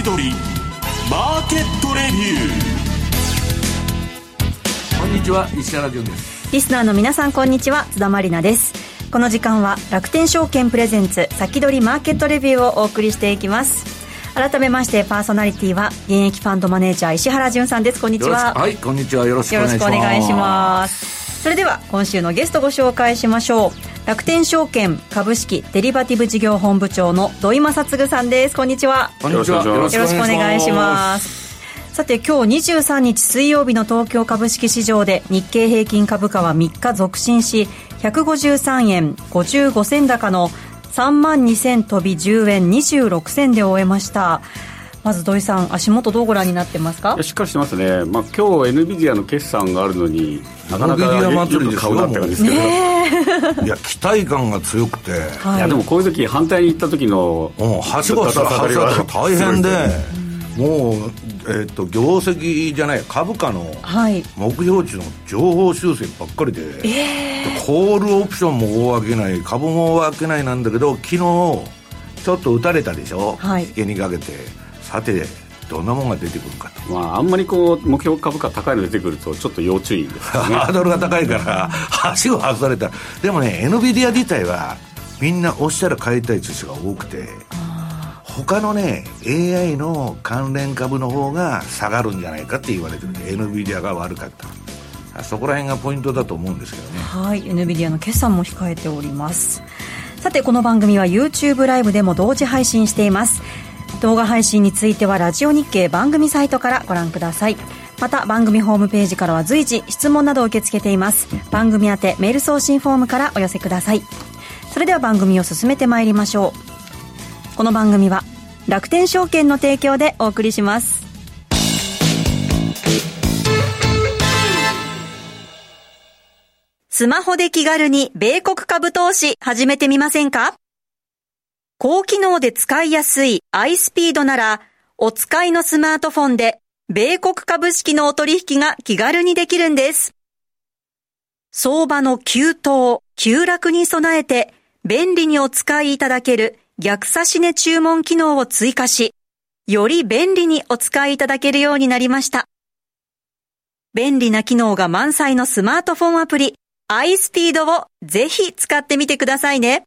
先取りマーケットレビュー。こんにちは石原潤です。リスナーの皆さんこんにちは津田まりなです。この時間は楽天証券プレゼンツ先取りマーケットレビューをお送りしていきます。改めましてパーソナリティは現役ファンドマネージャー石原潤さんです。こんにちは。はいこんにちは。よろしくお願いします。それでは今週のゲストご紹介しましょう楽天証券株式デリバティブ事業本部長の土井正嗣さんです。こんにちは。こんにちは。よろしくお願いします。さて今日23日水曜日の東京株式市場で日経平均株価は3日続伸し153円55銭高の3万2000飛び10円26銭で終えました。まず土井さん足元どうご覧になってますか？しっかりしてますね、まあ、今日 NVIDIA の決算があるのになかなかよ。く買うなって感じですけど、いや期待感が強くて、はい、いやでもこういう時反対に行った時のはしごしたらは大変で、もう、えーと、業績じゃない株価の目標値の情報修正ばっかりで,、えー、コールオプションも大分けない株も大分けないなんだけど昨日ちょっと打たれたでしょ、はい、引けにかけて。さてどんなもんが出てくるかと、まあ、あんまりこう目標株価高いの出てくるとちょっと要注意です、ね、ハードルが高いから足を外された。でもね NVIDIA 自体はみんなおっしゃる買いたい人が多くて他のね AI の関連株の方が下がるんじゃないかって言われてるんで NVIDIA が悪かった。そこら辺がポイントだと思うんですけどね。はい NVIDIA の決算も控えております。さてこの番組は YouTube ライブでも同時配信しています動画配信についてはラジオ日経番組サイトからご覧ください。また番組ホームページからは随時質問などを受け付けています。番組宛てメール送信フォームからお寄せください。それでは番組を進めてまいりましょう。この番組は楽天証券の提供でお送りします。スマホで気軽に米国株投資始めてみませんか？高機能で使いやすい iSpeed なら、お使いのスマートフォンで、米国株式のお取引が気軽にできるんです。相場の急騰、急落に備えて、便利にお使いいただける逆差し値注文機能を追加し、より便利にお使いいただけるようになりました。便利な機能が満載のスマートフォンアプリ、iSpeed をぜひ使ってみてくださいね。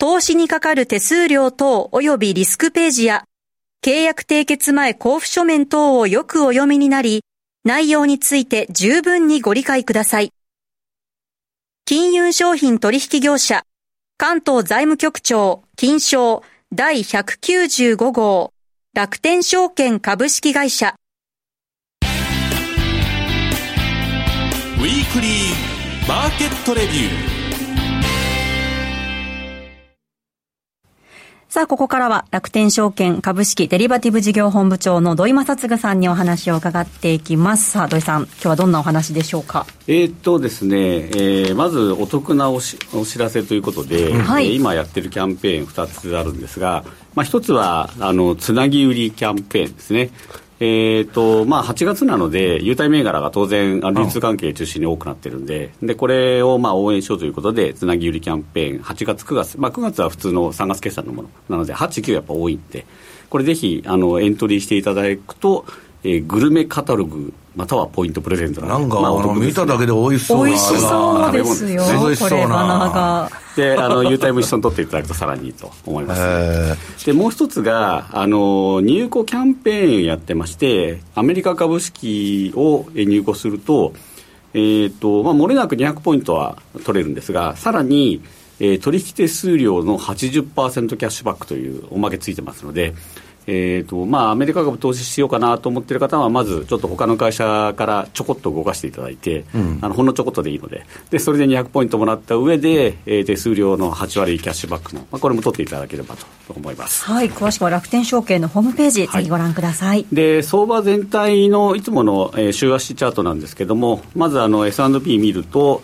投資にかかる手数料等及びリスクページや、契約締結前交付書面等をよくお読みになり、内容について十分にご理解ください。金融商品取引業者、関東財務局長、金賞第195号、楽天証券株式会社。ウィークリーマーケットレビュー。さあ、ここからは楽天証券株式デリバティブ事業本部長の土井正嗣さんにお話を伺っていきます。さあ、土井さん、今日はどんなお話でしょうか？えー、っとですね、えー、まずお得なおしお知らせということで、はい、えー、今やってるキャンペーン2つあるんですが、まあ、1つは、あの、つなぎ売りキャンペーンですね。えーとまあ、8月なので、優待銘柄が当然、流通関係中心に多くなってるんで、でこれをまあ応援しようということで、つなぎ売りキャンペーン、8月、9月、まあ、9月は普通の3月決算のものなので、8、9やっぱ多いんで、これぜひあのエントリーしていただくと、えー、グルメカタログまたはポイントプレゼントなんか、まあ、見ただけで美味しそうな美味しそうですよ、美味しそうな。であの優待も一緒に取っていただくとさらにいいと思います。でもう一つがあの入庫キャンペーンやってましてアメリカ株式を入庫するとえーとまあ、漏れなく200ポイントは取れるんですがさらにえー、取引手数料の80%キャッシュバックというおまけついてますので、えーとまあ、アメリカ株投資しようかなと思ってる方は、まずちょっと他の会社からちょこっと動かしていただいて、うん、あのほんのちょこっとでいいので、でそれで200ポイントもらった上で、えー、手数料の8割キャッシュバックも、まあ、これも取っていただければと思います、はい、詳しくは楽天証券のホームページ、ぜひご覧ください、で相場全体のいつもの、えー、週足チャートなんですけれども、まずあの S&P 見ると、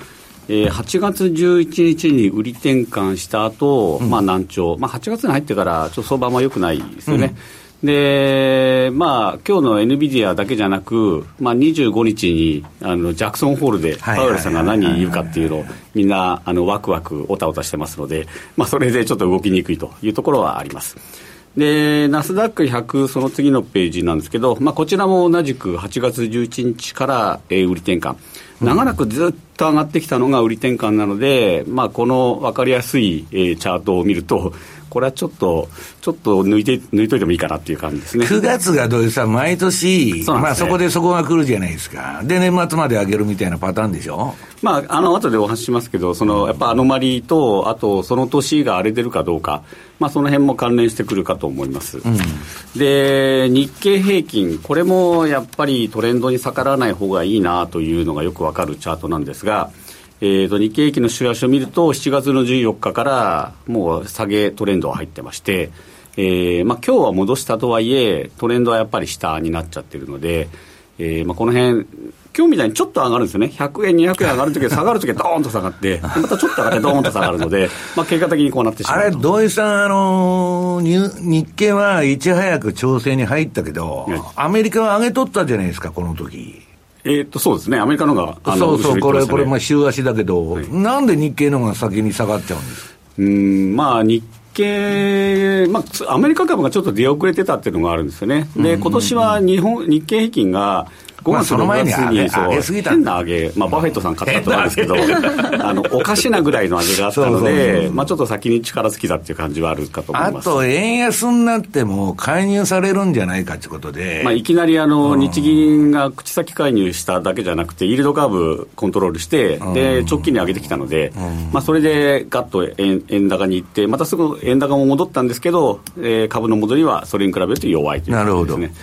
えー、8月11日に売り転換した後、うん、まあ難聴、まあ、8月に入ってからちょっと相場も良くないですよね。うん、で、まあ、今日の NVIDIA だけじゃなく、まあ、25日にあのジャクソンホールでパウエルさんが何言うかっていうのをみんなあのワクワクおたおたしてますので、まあ、それでちょっと動きにくいというところはあります。で、ナスダック100、その次のページなんですけど、まあ、こちらも同じく8月11日から、えー、売り転換。長らくずっと上がってきたのが売り転換なので、まあ、この分かりやすい、えー、チャートを見ると、これはちょっと、ちょっと抜いて、抜いといてもいいかなっていう感じですね。9月がどういうさ、毎年、そ、ね、まあそこでそこが来るじゃないですか。で、年末まで上げるみたいなパターンでしょ？まあ、あの、後でお話ししますけど、その、やっぱアノマリーと、あと、その年が荒れてるかどうか、まあ、その辺も関連してくるかと思います。うん、で、日経平均、これもやっぱりトレンドに逆らわない方がいいなというのがよくわかるチャートなんですが、えーと、日経平均の週足を見ると、7月の14日からもう下げトレンドが入ってまして、えーまあ今日は戻したとはいえ、トレンドはやっぱり下になっちゃってるので、えーまあ、この辺今日みたいにちょっと上がるんですよね、100円、200円上がるときは下がるときはどーんと下がって、またちょっと上がってどーんと下がるので、まあ結果的にこうなってしまうあれ、土井さん、あのー、日経はいち早く調整に入ったけど、アメリカは上げとったじゃないですか、この時えっとそうですね、アメリカのが、あのそうそう、これ、これ、まあ、週足だけど、はい、なんで日経の方が先に下がっちゃうんですうんまあ、日経、まあ、アメリカ株がちょっと出遅れてたっていうのがあるんですよね、で今年は日本日経平均が5月、の前にそう変な上げ、まあ、バフェットさん買ったと思うんですけど、あのおかしなぐらいの上げがあったので、まあ、ちょっと先に力尽きたっていう感じはあるかと思います。あと、円安になっても介入されるんじゃないかということで、まあ、いきなりあの、日銀が口先介入しただけじゃなくて、イールドカーブコントロールして、で直近に上げてきたので、まあ、それでガッと円円高にいって、またすぐ円高も戻ったんですけど、えー、株の戻りはそれに比べると弱いということですね。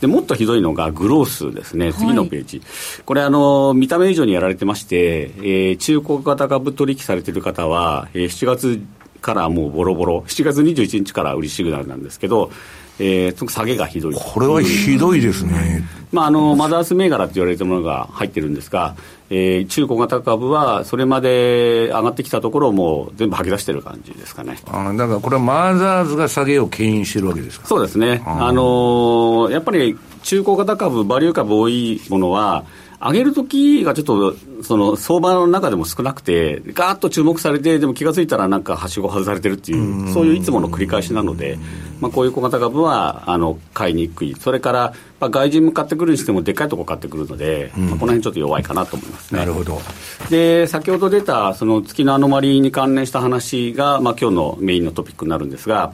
でもっとひどいのがグロースですね、次のページ、はい、これあの、見た目以上にやられてまして、えー、中古型株取引されている方は、えー、7月からもうボロボロ、7月21日から売りシグナルなんですけど、えー、下げがひどい。これはひどいですね、まあ、あのマザース銘柄って言われてるものが入ってるんですが、えー、中古型株はそれまで上がってきたところをもう全部吐き出してる感じですかね。あだからこれはマザーズが下げを牽引してるわけですか。そうですね、あのー、やっぱり中古型株、バリュー株多いものは、上げるときがちょっと、その相場の中でも少なくて、ガーッと注目されて、でも気が付いたらなんかはしご外されてるっていう、そういういつもの繰り返しなので、まあ、こういう小型株はあの買いにくい、それから、まあ、外人向かってくるにしても、でっかいとこ買ってくるので、まあ、この辺ちょっと弱いかなと思いますね。なるほど。で先ほど出たその月のアノマリに関連した話が、まあ今日のメインのトピックになるんですが、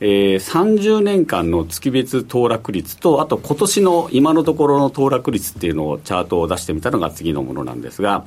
えー、30年間の月別騰落率と、あと今年の今のところの騰落率っていうのをチャートを出してみたのが次のものなんですが、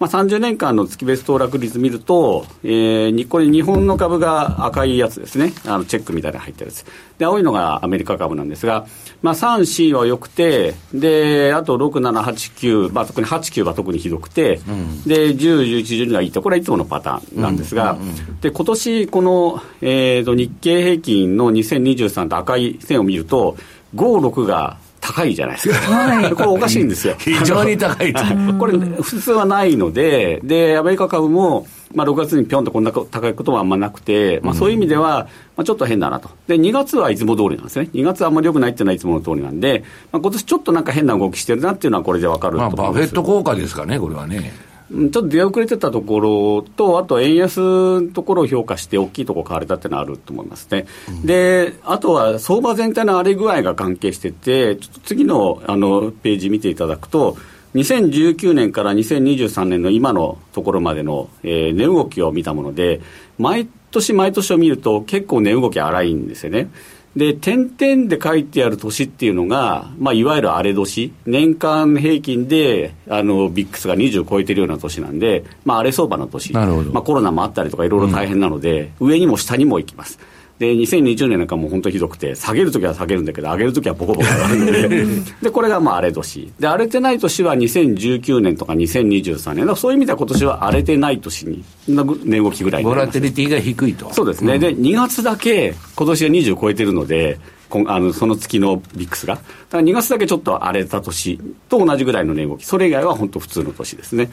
まあ、30年間の月別騰落率見ると、えー、これ日本の株が赤いやつですね。あの、チェックみたいな入ってるやつ。で、青いのがアメリカ株なんですが、まあ、3、4は良くて、で、あと6、7、8、9、まあ、特に8、9は特にひどくて、うん、で、10、11、12がいいと、これはいつものパターンなんですが、うんうんうん、で、今年この、えーと、日経平均の2023と赤い線を見ると、5、6が高いじゃないですか。はい、これおかしいんですよ。非常に高い これ、普通はないので、で、アメリカ株も、まあ、6月にぴょんとこんな高いことはあんまなくて、まあ、そういう意味では、まあ、ちょっと変だなと。で、2月はいつも通りなんですね。2月はあんまり良くないっていうのはいつもの通りなんで、まあ、今年ちょっとなんか変な動きしてるなっていうのはこれでわかると思います。まあ、バフェット効果ですかね、これはね。ちょっと出遅れてたところと、あと円安のところを評価して、大きいところ買われたっていうのはあると思いますね。うん、で、あとは相場全体の荒れ具合が関係してて、ちょっと次のあのページ見ていただくと、2019年から2023年の今のところまでの、えー、値動きを見たもので、毎年毎年を見ると結構値動き荒いんですよね。で、点々で書いてある年っていうのが、まあ、いわゆる荒れ年、年間平均で、あの、ビックスが20超えてるような年なんで、まあ、荒れ相場の年。まあ、コロナもあったりとかいろいろ大変なので、うん、上にも下にも行きます。で、2020年なんかもう本当ひどくて、下げるときは下げるんだけど、上げるときはボコボコ上がるので、で、これがまあ荒れ年。で、荒れてない年は2019年とか2023年。そういう意味では今年は荒れてない年に、値動きぐらいボラテリティが低いと。そうですね。うん、で、2月だけ今年は20超えてるので、あのその月のビックスが、だから2月だけちょっと荒れた年と同じぐらいの値動き、それ以外は本当、普通の年ですね。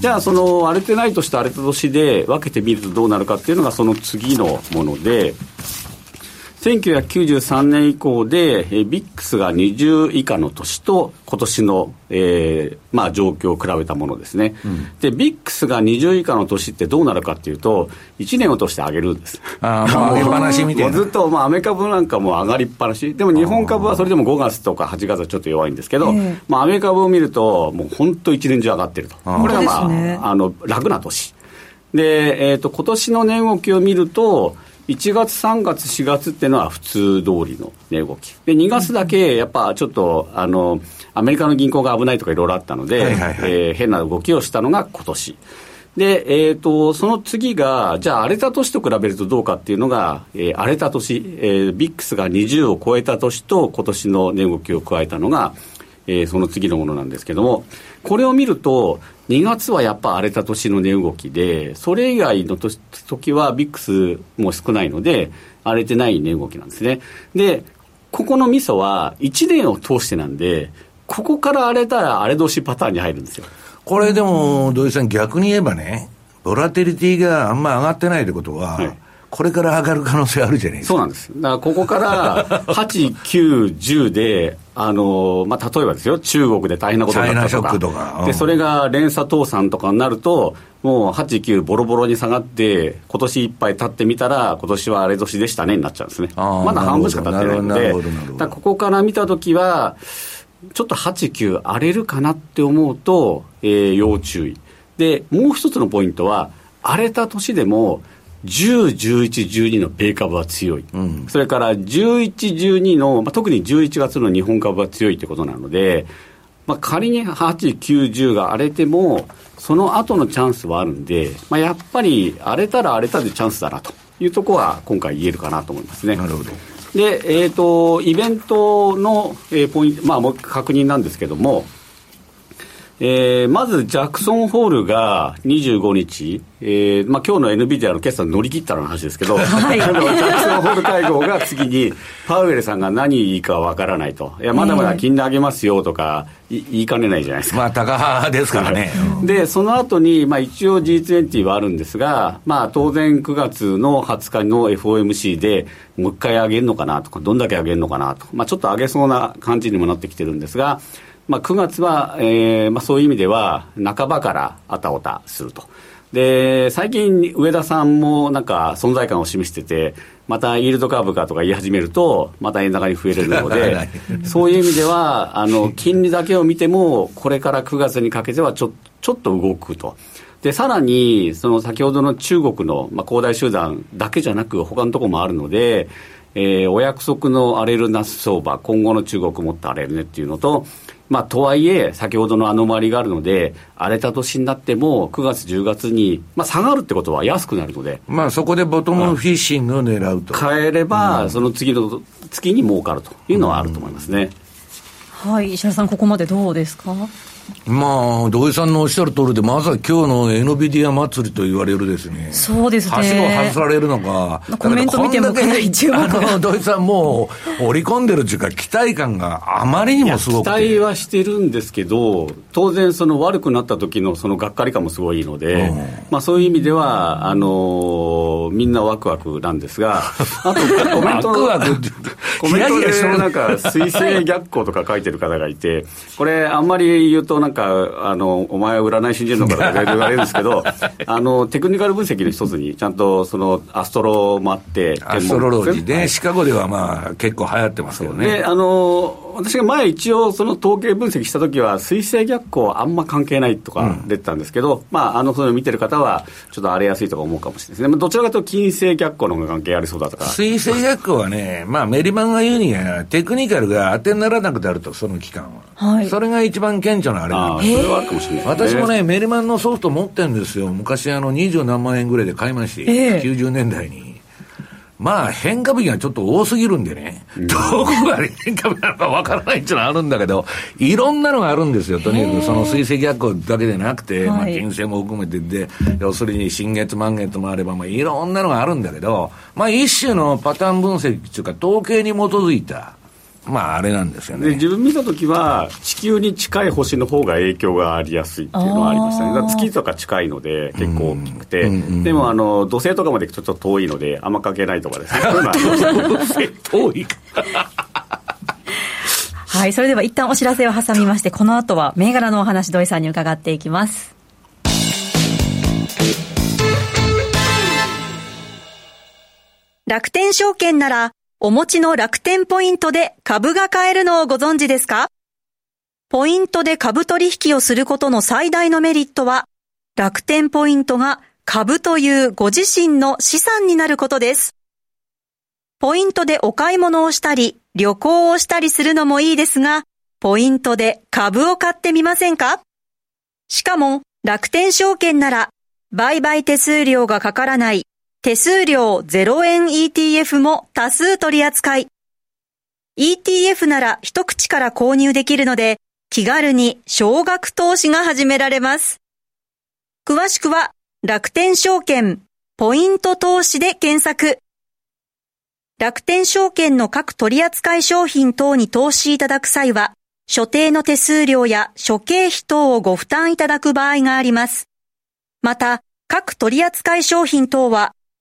じゃあ、その荒れてない年と荒れた年で分けてみるとどうなるかっていうのが、その次のもので、1993年以降で、えビックスが20以下の年と、今年の、えーまあ、状況を比べたものですね、うん、で、ビックスが20以下の年ってどうなるかっていうと、1年を通して上げるんです。あまあ、上げっぱなしみたいな。ずっと、まあ、アメ株なんかも上がりっぱなし、でも日本株はそれでも5月とか8月はちょっと弱いんですけど、まあ、アメ株を見ると、もう本当、一年中上がってると、これがまあ、ね、あの楽な年。で、えーと、今年の値動きを見ると、1月、3月、4月っていうのは普通通りの値動き。で、2月だけやっぱちょっと、あの、アメリカの銀行が危ないとかいろいろあったので、はいはいはい、えー、変な動きをしたのが今年。で、えっ、ー、と、その次が、じゃあ荒れた年と比べるとどうかっていうのが、えー、荒れた年、えー、ビックスが20を超えた年と今年の値動きを加えたのが、えー、その次のものなんですけども、これを見ると、2月はやっぱ荒れた年の値動きで、それ以外の時はビックスも少ないので、荒れてない値動きなんですね。で、ここのミソは1年を通してなんで、ここから荒れたら荒れ年パターンに入るんですよ。これでも、土井さん逆に言えばね、ボラテリティがあんま上がってないってことは、はいこれから上がる可能性あるじゃないですか。そうなんです。だからここから 8、9、10で、あのまあ、例えばですよ、中国で大変なことになったとか、とかうん、でそれが連鎖倒産とかになると、もう8、9、ボロボロに下がって、今年いっぱい経ってみたら、今年は荒れ年でしたねになっちゃうんですね。まだ半分しか経ってないので、だここから見たときは、ちょっと8、9荒れるかなって思うと、えー、要注意。で、もう一つのポイントは、荒れた年でも、10、11、12の米株は強い、うん、それから11、12の、まあ、特に11月の日本株は強いということなので、まあ、仮に8、9、10が荒れても、その後のチャンスはあるんで、まあ、やっぱり荒れたら荒れたでチャンスだなというところは、今回言えるかなと思いますね。なるほど。で、えーと、イベントの、えー、ポイント、まあ、もう確認なんですけども、えー、まずジャクソンホールが25日、えーまあ今日の NVIDIA の決算乗り切ったの話ですけど、はい、ジャクソンホール会合が次に、パウエルさんが何言いかわからないと、いや、まだまだ金利上げますよとか、言いかねないじゃないですか。まあ、高派ですからね。で、その後に、まあ一応 G20 はあるんですが、まあ当然9月の20日の FOMC でもう一回上げるのかなとか、どんだけ上げるのかなとか、まあちょっと上げそうな感じにもなってきてるんですが、まあ、9月は、えーまあ、そういう意味では、半ばからあたおたすると。で、最近、上田さんもなんか存在感を示してて、またイールドカーブかとか言い始めると、また円高に増えれるので、そういう意味では、あの、金利だけを見ても、これから9月にかけてはちょちょっと動くと。で、さらに、その先ほどの中国の、まあ、恒大集団だけじゃなく、他のところもあるので、えー、お約束の荒れるナス相場、今後の中国もっと荒れるねっていうのと、まあ、とはいえ、先ほどのアノマリがあるので、荒れた年になっても、9月、10月に、まあ、下がるってことは安くなるので、まあ、そこでボトムフィッシングを狙うと。変えれば、その次の月に儲かるというのはあると思いますね。はい、石原さん、ここまでどうですか？まあ、土井さんのおっしゃる通りで、まずは今日のエノビディア祭りと言われるですね。そうですね。はしご外されるのか。コメント見てもかなり注目が。土井さんもう織り込んでるっていうか、期待感があまりにもすごく期待はしてるんですけど、当然その悪くなった時のそのがっかり感もすごいので、うん、まあそういう意味では、あのー、みんなワクワクなんですが、あとコメント、ワクワクコメントでなんか、水星逆行とか書いてる方がいて、これあんまり言うとなんか、あの、お前は占い信じるのかとか言われるんですけど、あの、テクニカル分析の一つに、ちゃんとその、アストロもあって、アストロロジーで、シカゴではまあ、結構流行ってますよね。で、あの、私が前一応その統計分析したときは、水星逆行あんま関係ないとか出てたんですけど、うん、まあ、あの、そういうの見てる方は、ちょっと荒れやすいとか思うかもしれないですね。どちらかというと、金星逆行の方が関係ありそうだとか。水星逆行はね、まあ、メリマンが言うには、テクニカルが当てにならなくなると、その期間は。はい。それが一番顕著なあれなんですそれはあるかもしれない、ね、私もね、メリマンのソフト持ってるんですよ。昔、あの、二十何万円ぐらいで買いまして、えー、90年代に。まあ、変化日がちょっと多すぎるんでね、うん、どこが変化日なのかわからないっていうのはあるんだけど、いろんなのがあるんですよ、とにかく、その水星逆行だけでなくて、まあ、金星も含めてで、要するに新月、満月もあれば、まあ、いろんなのがあるんだけど、まあ、一種のパターン分析っていうか、統計に基づいた、まあ、あれなんですよね。自分見たときは、地球に近い星の方が影響がありやすいっていうのはありましたね。月とか近いので、結構大きくて、うんうんうん、でも、あの、土星とかまでちょっと遠いので、あんま関係ないとかですね。遠い はい、それでは一旦お知らせを挟みまして、この後は銘柄のお話、土井さんに伺っていきます。楽天証券なら、お持ちの楽天ポイントで株が買えるのをご存知ですか？ポイントで株取引をすることの最大のメリットは、楽天ポイントが株というご自身の資産になることです。ポイントでお買い物をしたり、旅行をしたりするのもいいですが、ポイントで株を買ってみませんか？しかも、楽天証券なら、売買手数料がかからない手数料0円 ETF も多数取り扱い。ETF なら一口から購入できるので、気軽に少額投資が始められます。詳しくは楽天証券ポイント投資で検索。楽天証券の各取扱商品等に投資いただく際は、所定の手数料や諸経費等をご負担いただく場合があります。また、各取扱商品等は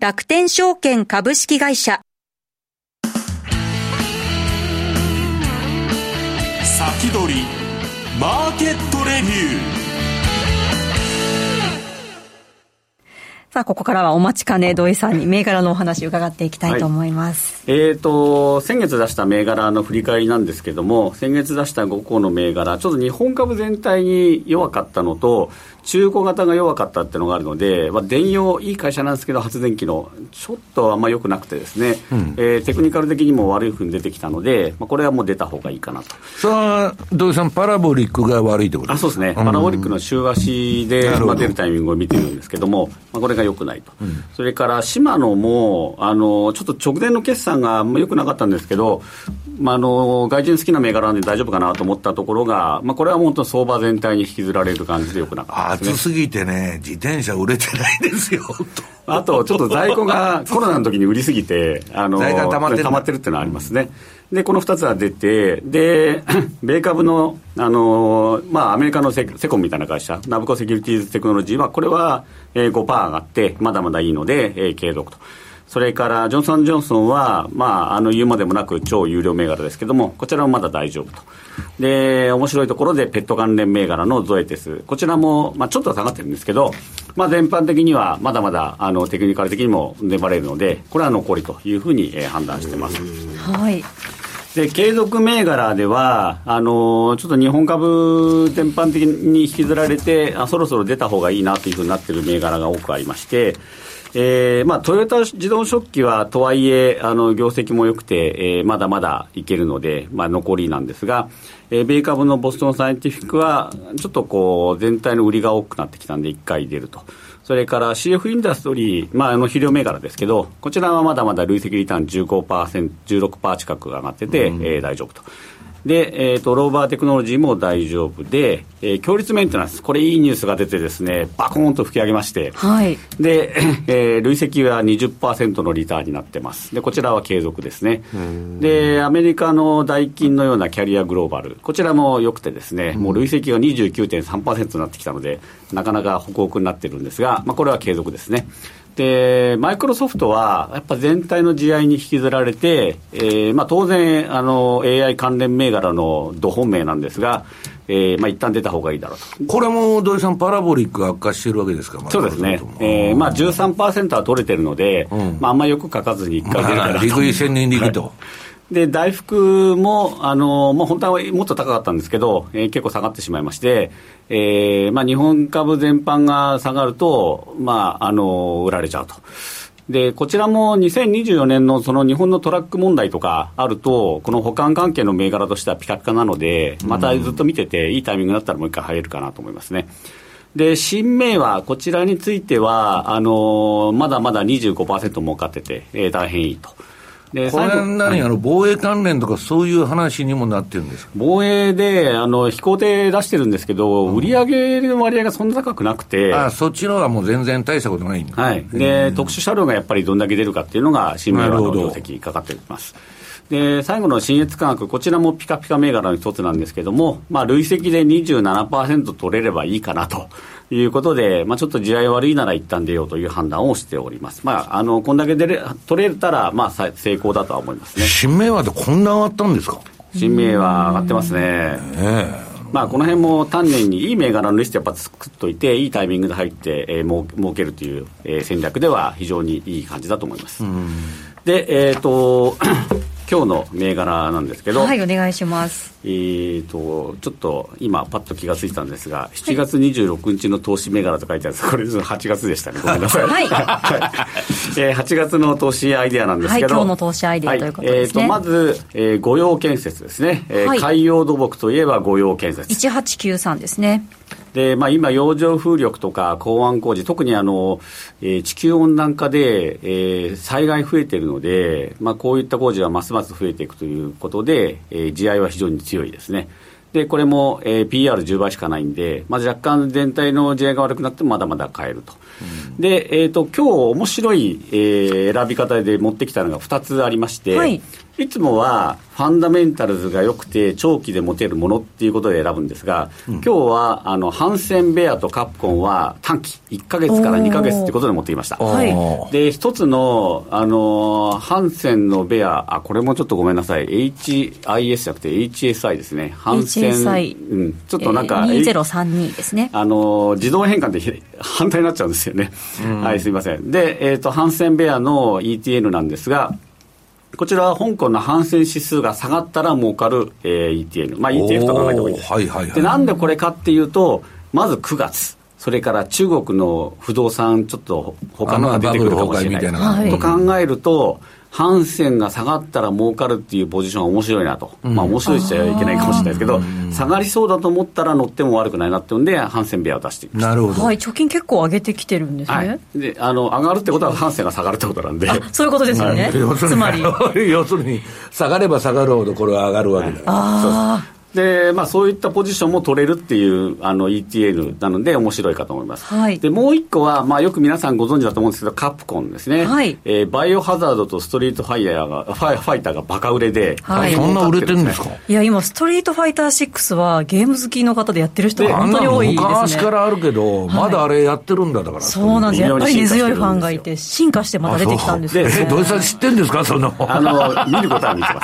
楽天証券株式会社。先取りマーケットレビュー。さあ、ここからはお待ちかね、土井さんに銘柄のお話伺っていきたいと思います。はい、えっ、ー、と、先月出した銘柄の振り返りなんですけども、先月出した5個の銘柄、ちょっと日本株全体に弱かったのと、中古型が弱かったっていうのがあるので、まあ、電用、いい会社なんですけど、発電機の、ちょっとあんま良くなくてですね、うん、えー、テクニカル的にも悪いふうに出てきたので、まあ、これはもう出た方がいいかなと。さあ、土井さん、パラボリックが悪いってことあそうですね、パラボリックの週足で、まあ、出るタイミングを見てるんですけども、まあ、これが良くないと、うん、それからシマノもあの、ちょっと直前の決算があんま良くなかったんですけど、まあ、あの外人好きな銘柄なんで大丈夫かなと思ったところが、まあ、これは本当、相場全体に引きずられる感じでよくなかったです、ね、暑すぎてね、自転車売れてないですよ あと、ちょっと在庫が コロナの時に売りすぎて、あの在庫溜まってる溜まってるっていうのはありますね。で、この2つは出て、で、米株の、あのまあ、アメリカのセセコンみたいな会社、ナブコセキュリティーズテクノロジーは、これは、えー、5%上がって、まだまだいいので、えー、継続と。それからジョンソン・ジョンソンは、まあ、あの言うまでもなく超有料銘柄ですけども、こちらもまだ大丈夫と。で、面白いところでペット関連銘柄のゾエテス、こちらも、まあ、ちょっと下がってるんですけど、まあ、全般的にはまだまだあのテクニカル的にも粘れるので、これは残りというふうに、えー、判断してます。はいで継続銘柄ではあのちょっと日本株全般的に引きずられてあそろそろ出た方がいいなというふうになっている銘柄が多くありましてえーまあ、トヨタ自動食器はとはいえあの業績も良くて、えー、まだまだいけるので、まあ、残りなんですが、えー、米株のボストンサイエンティフィックはちょっとこう全体の売りが多くなってきたんで1回出ると。それから CF インダストリー、まあ、あの肥料銘柄ですけど、こちらはまだまだ累積リターン15%、16%近く上がってて、うん、えー、大丈夫と。で、えーと、ローバーテクノロジーも大丈夫で、えー、強烈メンテナンス、これいいニュースが出てですね、バコーンと吹き上げまして、はい、で、えー、累積は20%のリターンになってます。で、こちらは継続ですね。で、アメリカのダイキンのようなキャリアグローバル、こちらも良くてですね、もう累積が29.3%になってきたので、なかなかホクホクになってるんですが、まあ、これは継続ですね。で、マイクロソフトは、やっぱ全体の地合いに引きずられて、えー、まあ当然、あの、AI 関連銘柄の土本命なんですが、えー、まあ一旦出た方がいいだろうと。これも土井さん、パラボリック悪化してるわけですか、そうですね。えー、まあ13%は取れてるので、うん、まああんまりよく書かずに一回出るから。利食い千人力と。で、大福も、あの、もう本当はもっと高かったんですけど、えー、結構下がってしまいまして、えー、まあ日本株全般が下がると、まあ、あの、売られちゃうと。で、こちらも2024年のその日本のトラック問題とかあると、この保管関係の銘柄としてはピカピカなので、またずっと見てて、いいタイミングだったらもう一回入れるかなと思いますね。で、新銘は、こちらについては、あのまだまだ25%儲かってて、えー、大変いいと。でこれ何、あの防衛関連とかそういう話にもなってるんです防衛であの飛行艇出してるんですけど、うん、売上の割合がそんな高くなくて、あそっちのはもう全然大したことないんだ、はい、で特殊車両がやっぱりどんだけ出るかっていうのが、新名の業績かかっています。で最後の新越科学、こちらもピカピカ銘柄の一つなんですけども、まあ、累積で27%取れればいいかなということで、まあ、ちょっと地合い悪いなら一旦出ようという判断をしております。まあ、あの、こんだけ出れ、取れたら、まあ、成功だとは思いますね。新名和でこんな上がったんですか？新名は上がってますね。ねまあ、この辺も丹念にいい銘柄のリストやっぱ作っといて、いいタイミングで入って、えー、もう儲けるという、えー、戦略では非常にいい感じだと思います。で、えっ、ー、と、今日の銘柄なんですけど、はい、お願いします。えーと、ちょっと今、パッと気がついたんですが、7月26日の投資銘柄と書いてあるんです、これ、8月でしたね、ごめんなさい。はい、えー、8月の投資アイデアなんですけど、はい、今日の投資アイデアということですね。はい、えーと、まず、えー、御用建設ですね、えー、海洋土木といえば御用建設。1893ですね。で、まあ、今、洋上風力とか港湾工事、特にあの、えー、地球温暖化で、えー、災害増えてるので、まあ、こういった工事はますます増えていくということで、えー、地合いは非常に強いですね。で、これも、えー、PR10 倍しかないんで、まあ、若干全体の地合いが悪くなってもまだまだ買えると。うん、で、えっ、ー、と、今日面白い、えー、選び方で持ってきたのが2つありまして、はい、いつもはファンダメンタルズが良くて長期で持てるものっていうことで選ぶんですが、うん、今日はあのハンセンベアとカプコンは短期1か月から2か月ってことで持ってきました、で一つのあのハンセンのベアあこれもちょっとごめんなさい。HIS じゃなくて HSI ですね。ハンセン、うん、ちょっとなんか、えー、2032ですね。あの自動変換で 反対になっちゃうんですよね、うん、はいすいません。で、えーと、ハンセンベアの ETN なんですがこちらは香港の反戦指数が下がったら儲かる、えー、ETN、まあ、ETF と考えた方がいいです、はいはいはい、でなんでこれかっていうとまず9月。それから中国の不動産ちょっと他のが出てくるかもしれない。と考えるとハンセンが下がったら儲かるっていうポジションは面白いなと、うん、まあ面白いっちゃいけないかもしれないですけど、下がりそうだと思ったら乗っても悪くないなっていうんで、ハンセンベアを出していなるほど、はい、貯金結構上げてきてるんですね、はい、であの上がるってことは、ハンセンが下がるってことなんで、そういうことですよね、はい、つまり。要するに、下がれば下がるほど、これは上がるわけだ、はい、で、まあ、そういったポジションも取れるっていうあの ETL なので、面白いかと思います。はい、で、もう一個は、まあ、よく皆さんご存知だと思うんですけど、カプコンですね。はい、えー、バイオハザードとストリートファイヤーが、ファイファイターがバカ売れで、はい、そんな売れてるんですかいや、今、ストリートファイター6は、ゲーム好きの方でやってる人が本当に多いですね。昔からあるけど、まだあれやってるんだ、だから。そうなんですやっぱり根強いファンがいて、進化してまた出てきたんですよ、ね。え、土井さん知ってんですか、その。あの、見ることは見てま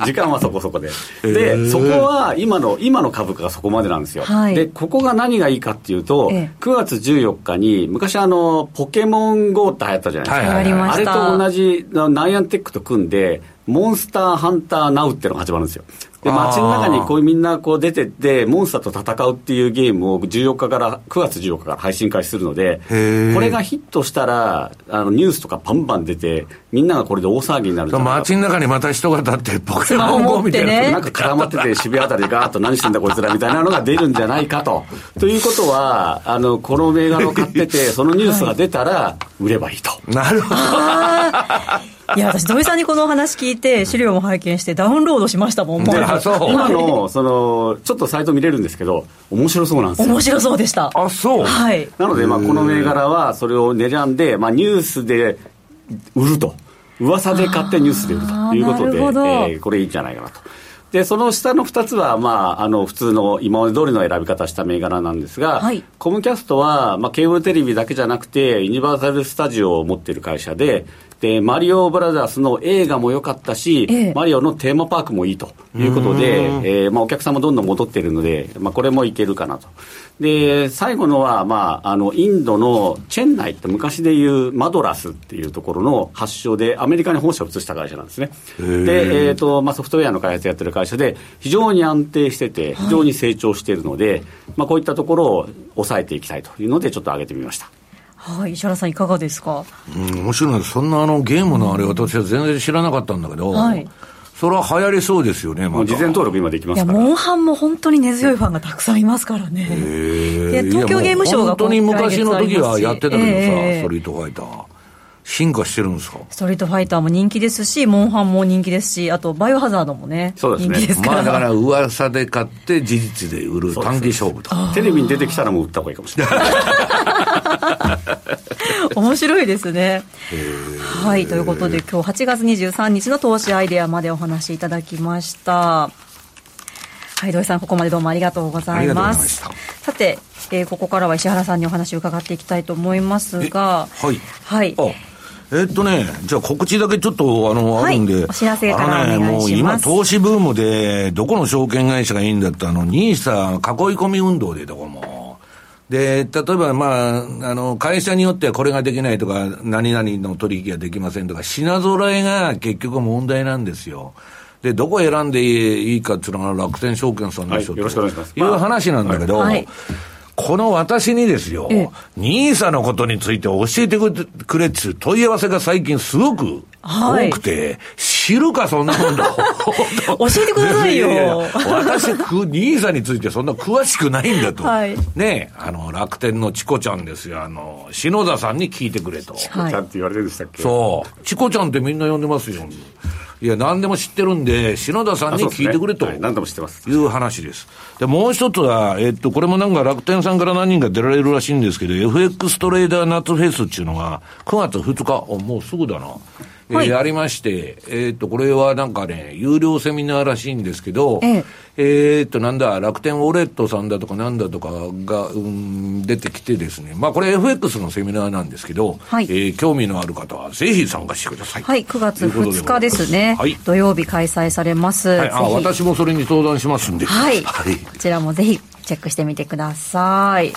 す。時間はそこそこで。で、そこは、は今の今の株価がそこまでなんですよ、はい、でここが何がいいかっていうと、ええ、9月14日に昔あのポケモン GO って流行ったじゃないですか、はいはいはい、あれと同じナイアンテックと組んでモンスターハンターナウっていうのが始まるんですよで街の中にこうみんなこう出てってモンスターと戦うっていうゲームを14日から9月14日から配信開始するのでこれがヒットしたらあのニュースとかバンバン出てみんながこれで大騒ぎになる街の中にまた人が立ってポケモン GO みたいな、ね、なんか絡まってて渋谷あたりでガーッと何してんだこいつらみたいなのが出るんじゃないかと。ということはあのこの銘柄を買っててそのニュースが出たら売ればいいと、なるほどいや私土井さんにこのお話聞いて資料も拝見してダウンロードしましたもんもう。今のそのちょっとサイト見れるんですけど面白そうなんですよ。面白そうでした。あそう。はい。なのでまあこの銘柄はそれを狙んで、まあ、ニュースで売ると。噂で買ってニュースで売るということで、えー、これいいんじゃないかなとでその下の2つは、まあ、あの普通の今まで通りの選び方した銘柄なんですが、はい、コムキャストは、まあ、ケーブルテレビだけじゃなくてユニバーサル・スタジオを持っている会社ででマリオブラザーズの映画も良かったし、ええ、マリオのテーマパークもいいということで、えーまあ、お客さんもどんどん戻っているので、まあ、これもいけるかなと。で最後のは、まあ、あのインドのチェンナイって昔でいうマドラスっていうところの発祥でアメリカに本社を移した会社なんですね。で、えーとまあ、ソフトウェアの開発やってる会社で非常に安定してて非常に成長しているので、はい、まあ、こういったところを抑えていきたいというのでちょっと上げてみました。はい、石原さん、いかがですか？うん、面白いそんなあのゲームのあれ、私は全然知らなかったんだけど、はい、それは流行りそうですよね、ま、事前登録今できますから。モンハンも本当に根強いファンがたくさんいますからね。で東京ゲームショウが本当に昔の時はやってたけどさ、ストリートファイター。進化してるんですか？ストリートファイターも人気ですし、モンハンも人気ですし、あとバイオハザードもね、そうですね人気ですから。まあだから噂で買って事実で売る短期勝負と。テレビに出てきたらもう売った方がいいかもしれない。面白いですね。はい、ということで今日8月23日の投資アイデアまでお話しいただきました。はい、土井さん、ここまでどうもありがとうございます。さて、えー、ここからは石原さんにお話を伺っていきたいと思いますが、はい。はい。えっとね、じゃあ告知だけちょっとあの、はい、あるんで、お知らせからお願いします。ね、もう今投資ブームで、どこの証券会社がいいんだったの、ニーサ囲い込み運動でどこも。で、例えば、まあ、あの、会社によってはこれができないとか、何々の取引ができませんとか、品揃えが結局問題なんですよ。で、どこ選んでいいかっていうのが楽天証券さんでしょ、はい、よろしくお願いします。いう話なんだけど、はいこの私にですよ、ニーサのことについて教えてくれって問い合わせが最近すごく多くて、はい、知るか、そんなもんだ。教えてくださいよ。いやいや私、ニーサについてそんな詳しくないんだと。はい、ねあの、楽天のチコちゃんですよ。あの、篠田さんに聞いてくれと。チコちゃんって言われるんでしたっけ？そう。チコちゃんってみんな呼んでますよ。いや、何でも知ってるんで、篠田さんに聞いてくれと、ねはい、何でも知ってます。いう話です。で、もう一つは、えっと、これもなんか楽天さんから何人か出られるらしいんですけど、FX トレーダー夏フェスっていうのが、9月2日、もうすぐだな。はい、えー、ありまして、えー、っと、これはなんかね、有料セミナーらしいんですけど、えええー、っと、なんだ、楽天ウォレットさんだとかなんだとかが、うん、出てきてですね、まあこれ FX のセミナーなんですけど、はい、えー、興味のある方はぜひ参加してください。はい、9月2日ですね。はい、土曜日開催されます。はい、あ私もそれに相談しますんで。はい。はい、こちらもぜひチェックしてみてください。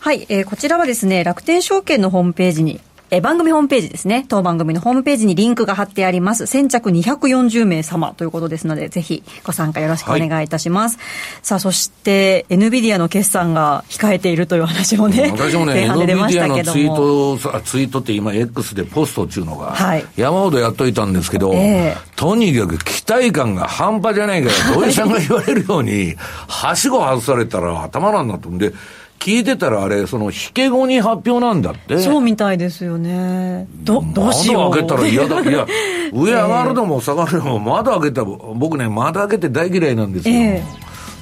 はい、えー、こちらはですね、楽天証券のホームページにえ番組ホームページですね。当番組のホームページにリンクが貼ってあります。先着240名様ということですので、ぜひご参加よろしくお願いいたします。はい、さあ、そして、NVIDIA の決算が控えているという話もね、私もね、NVIDIA のツイート、ツイートって今 X でポストっていうのが、はい、山ほどやっといたんですけど、えー、とにかく期待感が半端じゃないから、土井さんが言われるように、はしご外されたら頭なんだと。んで、聞いてたらあれ、その、引け後に発表なんだって。そうみたいですよね。ど、どうしよう。窓開けたら嫌だ。いや、上上がるのも下がるのも、窓開けた、僕ね、窓開けて大嫌いなんですよ。え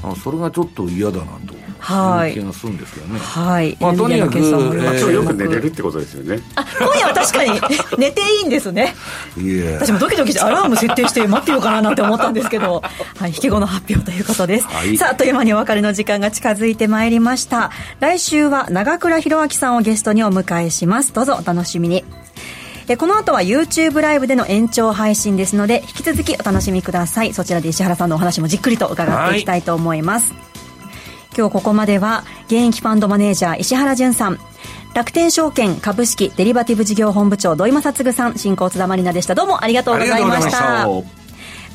ー、それがちょっと嫌だなと。はい、気がするんですけどね。はい。まあ、とにかく、えー、よく寝れるってことですよね。あ、今夜は確かに寝ていいんですね。いや私もドキドキしてアラーム設定して待ってようかななんて思ったんですけど、はい、引き後の発表ということです。はい、さあ、あっという間にお別れの時間が近づいてまいりました。来週は長倉弘明さんをゲストにお迎えします。どうぞお楽しみに。この後は YouTube ライブでの延長配信ですので、引き続きお楽しみください。そちらで石原さんのお話もじっくりと伺っていきたいと思います。はい今日ここまでは現役ファンドマネージャー石原淳さん。楽天証券株式デリバティブ事業本部長土井正嗣さん。進行津田まりなでした。どうもありがとうございました。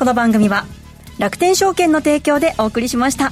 この番組は楽天証券の提供でお送りしました